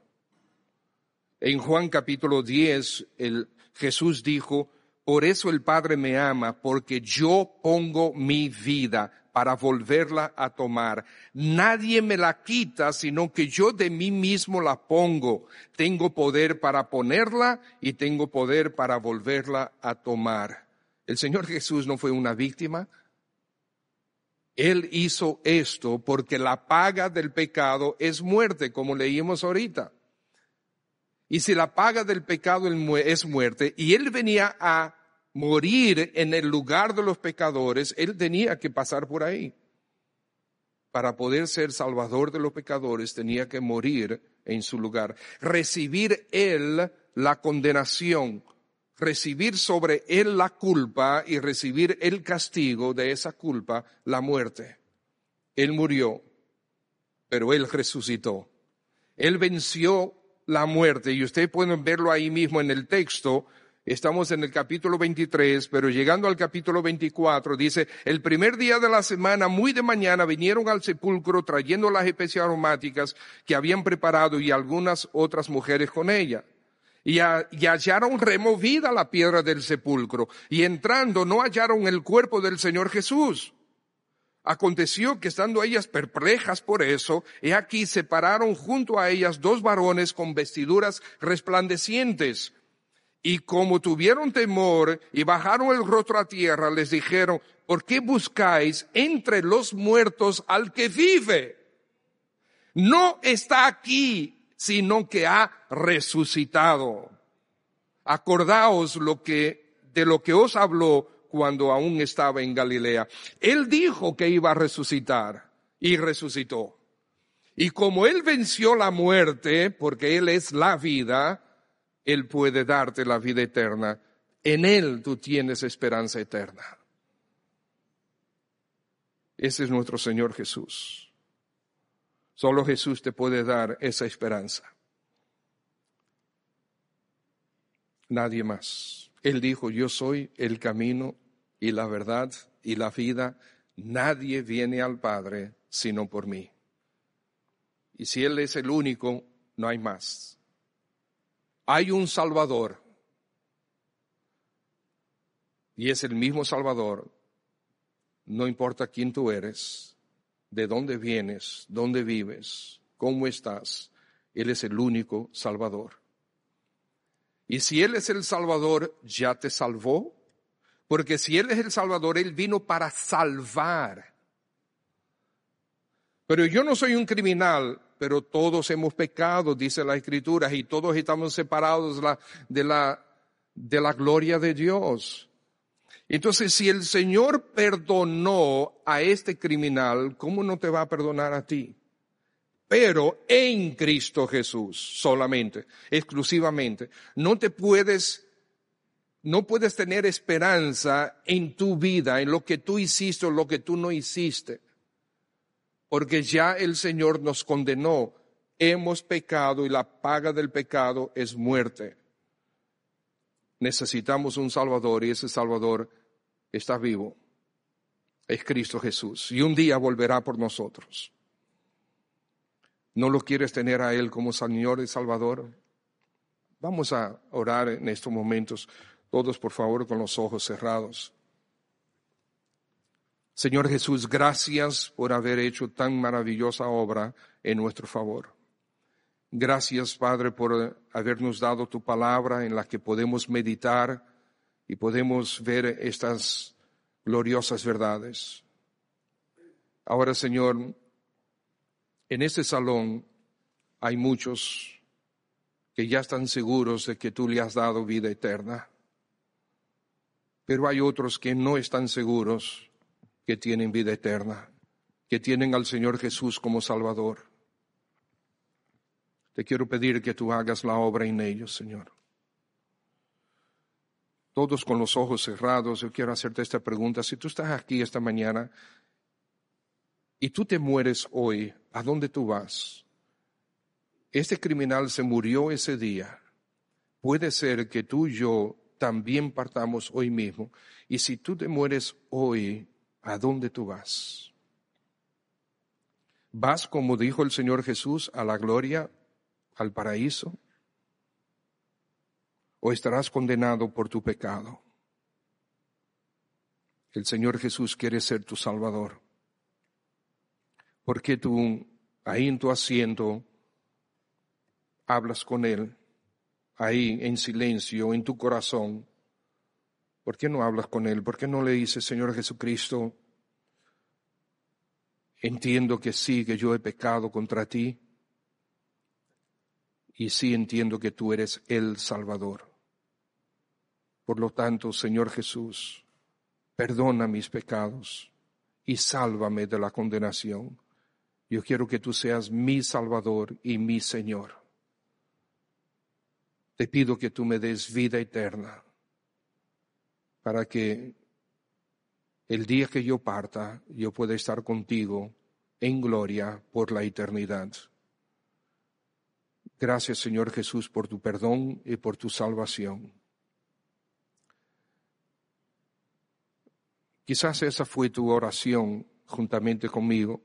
En Juan capítulo 10, el Jesús dijo, por eso el Padre me ama, porque yo pongo mi vida para volverla a tomar. Nadie me la quita, sino que yo de mí mismo la pongo. Tengo poder para ponerla y tengo poder para volverla a tomar. El Señor Jesús no fue una víctima, él hizo esto porque la paga del pecado es muerte, como leímos ahorita. Y si la paga del pecado es muerte, y Él venía a morir en el lugar de los pecadores, Él tenía que pasar por ahí. Para poder ser salvador de los pecadores, tenía que morir en su lugar. Recibir Él la condenación recibir sobre él la culpa y recibir el castigo de esa culpa, la muerte. Él murió, pero él resucitó. Él venció la muerte y ustedes pueden verlo ahí mismo en el texto. Estamos en el capítulo 23, pero llegando al capítulo 24 dice, el primer día de la semana, muy de mañana, vinieron al sepulcro trayendo las especias aromáticas que habían preparado y algunas otras mujeres con ella y, hallaron removida la piedra del sepulcro, y entrando no hallaron el cuerpo del Señor Jesús. Aconteció que estando ellas perplejas por eso, he aquí se pararon junto a ellas dos varones con vestiduras resplandecientes. Y como tuvieron temor y bajaron el rostro a tierra, les dijeron, ¿por qué buscáis entre los muertos al que vive? No está aquí, sino que ha resucitado. Acordaos lo que, de lo que os habló cuando aún estaba en Galilea. Él dijo que iba a resucitar y resucitó. Y como Él venció la muerte, porque Él es la vida, Él puede darte la vida eterna En Él tú tienes esperanza eterna. Ese es nuestro Señor Jesús. Solo Jesús te puede dar esa esperanza. Nadie más. Él dijo, yo soy el camino y la verdad y la vida. Nadie viene al Padre sino por mí. Y si Él es el único, no hay más. Hay un Salvador. Y es el mismo Salvador. No importa quién tú eres, de dónde vienes, dónde vives, cómo estás. Él es el único Salvador. Y si Él es el Salvador, ya te salvó. Porque si Él es el Salvador, Él vino para salvar. Pero yo no soy un criminal, pero todos hemos pecado, dice la Escritura, y todos estamos separados de la, de la gloria de Dios. Entonces, si el Señor perdonó a este criminal, ¿cómo no te va a perdonar a ti? Pero en Cristo Jesús solamente, exclusivamente. No te puedes, no puedes tener esperanza en tu vida, en lo que tú hiciste o lo que tú no hiciste porque ya el Señor nos condenó. Hemos pecado y la paga del pecado es muerte. Necesitamos un Salvador y ese Salvador está vivo. Es Cristo Jesús y un día volverá por nosotros. ¿No lo quieres tener a Él como Señor y Salvador? Vamos a orar en estos momentos, todos por favor con los ojos cerrados. Señor Jesús, gracias por haber hecho tan maravillosa obra en nuestro favor. Gracias, Padre, por habernos dado tu palabra en la que podemos meditar y podemos ver estas gloriosas verdades. Ahora, Señor, en este salón hay muchos que ya están seguros de que tú le has dado vida eterna, pero hay otros que no están seguros que tienen vida eterna, que tienen al Señor Jesús como Salvador. Te quiero pedir que tú hagas la obra en ellos, Señor. Todos con los ojos cerrados, yo quiero hacerte esta pregunta. Si tú estás aquí esta mañana y tú te mueres hoy, ¿a dónde tú vas? Este criminal se murió ese día. Puede ser que tú y yo también partamos hoy mismo. Y si tú te mueres hoy, ¿A dónde tú vas? ¿Vas, como dijo el Señor Jesús, a la gloria, al paraíso? ¿O estarás condenado por tu pecado? El Señor Jesús quiere ser tu Salvador. ¿Por qué tú, ahí en tu asiento, hablas con Él, ahí en silencio, en tu corazón? ¿Por qué no hablas con Él? ¿Por qué no le dices, Señor Jesucristo, entiendo que sí, que yo he pecado contra ti? Y sí entiendo que tú eres el Salvador. Por lo tanto, Señor Jesús, perdona mis pecados y sálvame de la condenación. Yo quiero que tú seas mi Salvador y mi Señor. Te pido que tú me des vida eterna para que el día que yo parta yo pueda estar contigo en gloria por la eternidad. Gracias Señor Jesús por tu perdón y por tu salvación. Quizás esa fue tu oración juntamente conmigo.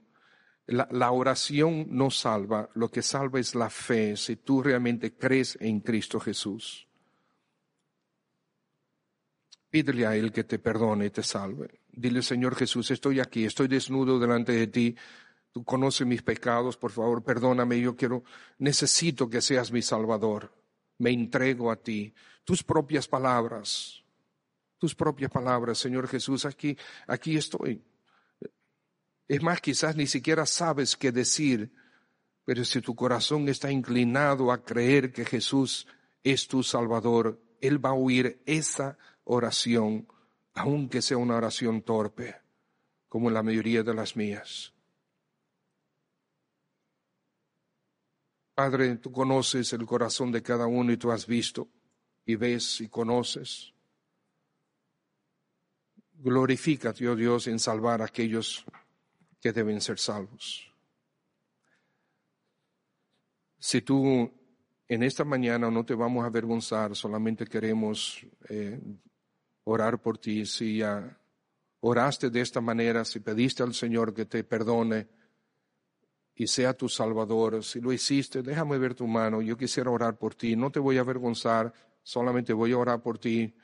La, oración no salva, lo que salva es la fe, si tú realmente crees en Cristo Jesús. Pídele a Él que te perdone y te salve. Dile, Señor Jesús, estoy aquí, estoy desnudo delante de ti. Tú conoces mis pecados, por favor, perdóname. Yo quiero, necesito que seas mi Salvador. Me entrego a ti. Tus propias palabras, tus propias palabras, Señor Jesús, aquí, aquí estoy. Es más, quizás ni siquiera sabes qué decir, pero si tu corazón está inclinado a creer que Jesús es tu Salvador, Él va a oír esa oración, aunque sea una oración torpe, como la mayoría de las mías. Padre, tú conoces el corazón de cada uno y tú has visto y ves y conoces. Glorifícate, oh Dios, en salvar a aquellos que deben ser salvos. Si tú en esta mañana no te vamos a avergonzar, solamente queremos eh, orar por ti. Si ya oraste de esta manera, si pediste al Señor que te perdone y sea tu Salvador, si lo hiciste, déjame ver tu mano. Yo quisiera orar por ti. No te voy a avergonzar, solamente voy a orar por ti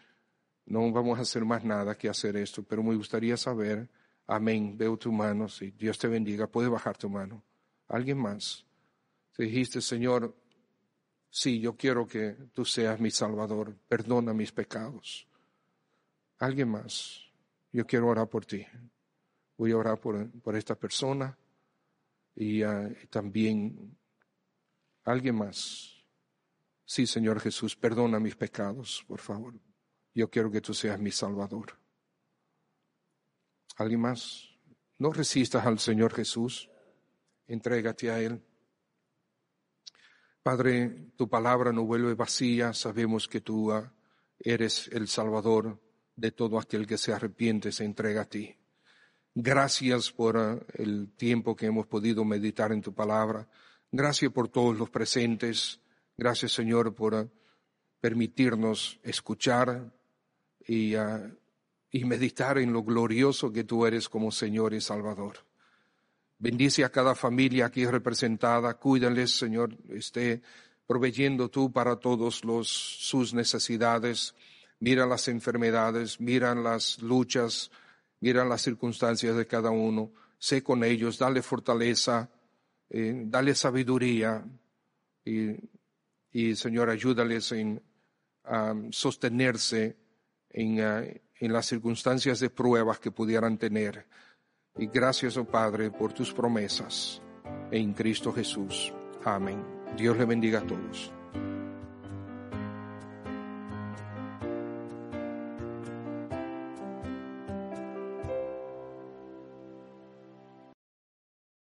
no vamos a hacer más nada que hacer esto, pero me gustaría saber, amén, veo tu mano, si Dios te bendiga, puede bajar tu mano. ¿Alguien más? Te dijiste, Señor, sí, yo quiero que tú seas mi Salvador, perdona mis pecados. ¿Alguien más? Yo quiero orar por ti. Voy a orar por, por esta persona y uh, también alguien más. Sí, Señor Jesús, perdona mis pecados, por favor. Yo quiero que tú seas mi Salvador. ¿Alguien más? No resistas al Señor Jesús. Entrégate a Él. Padre, tu palabra no vuelve vacía. Sabemos que tú ah, eres el Salvador de todo aquel que se arrepiente, se entrega a ti. Gracias por ah, el tiempo que hemos podido meditar en tu palabra. Gracias por todos los presentes. Gracias, Señor, por ah, permitirnos escuchar, y, meditar en lo glorioso que tú eres como Señor y Salvador. Bendice a cada familia aquí representada, cuídales, Señor, esté proveyendo tú para todos los, sus necesidades. Mira las enfermedades, mira las luchas, mira las circunstancias de cada uno. Sé con ellos, dale fortaleza, eh, dale sabiduría y, y, Señor, ayúdales en sostenerse eh, en, las circunstancias de pruebas que pudieran tener. Y gracias, oh Padre, por tus promesas en Cristo Jesús. Amén. Dios le bendiga a todos.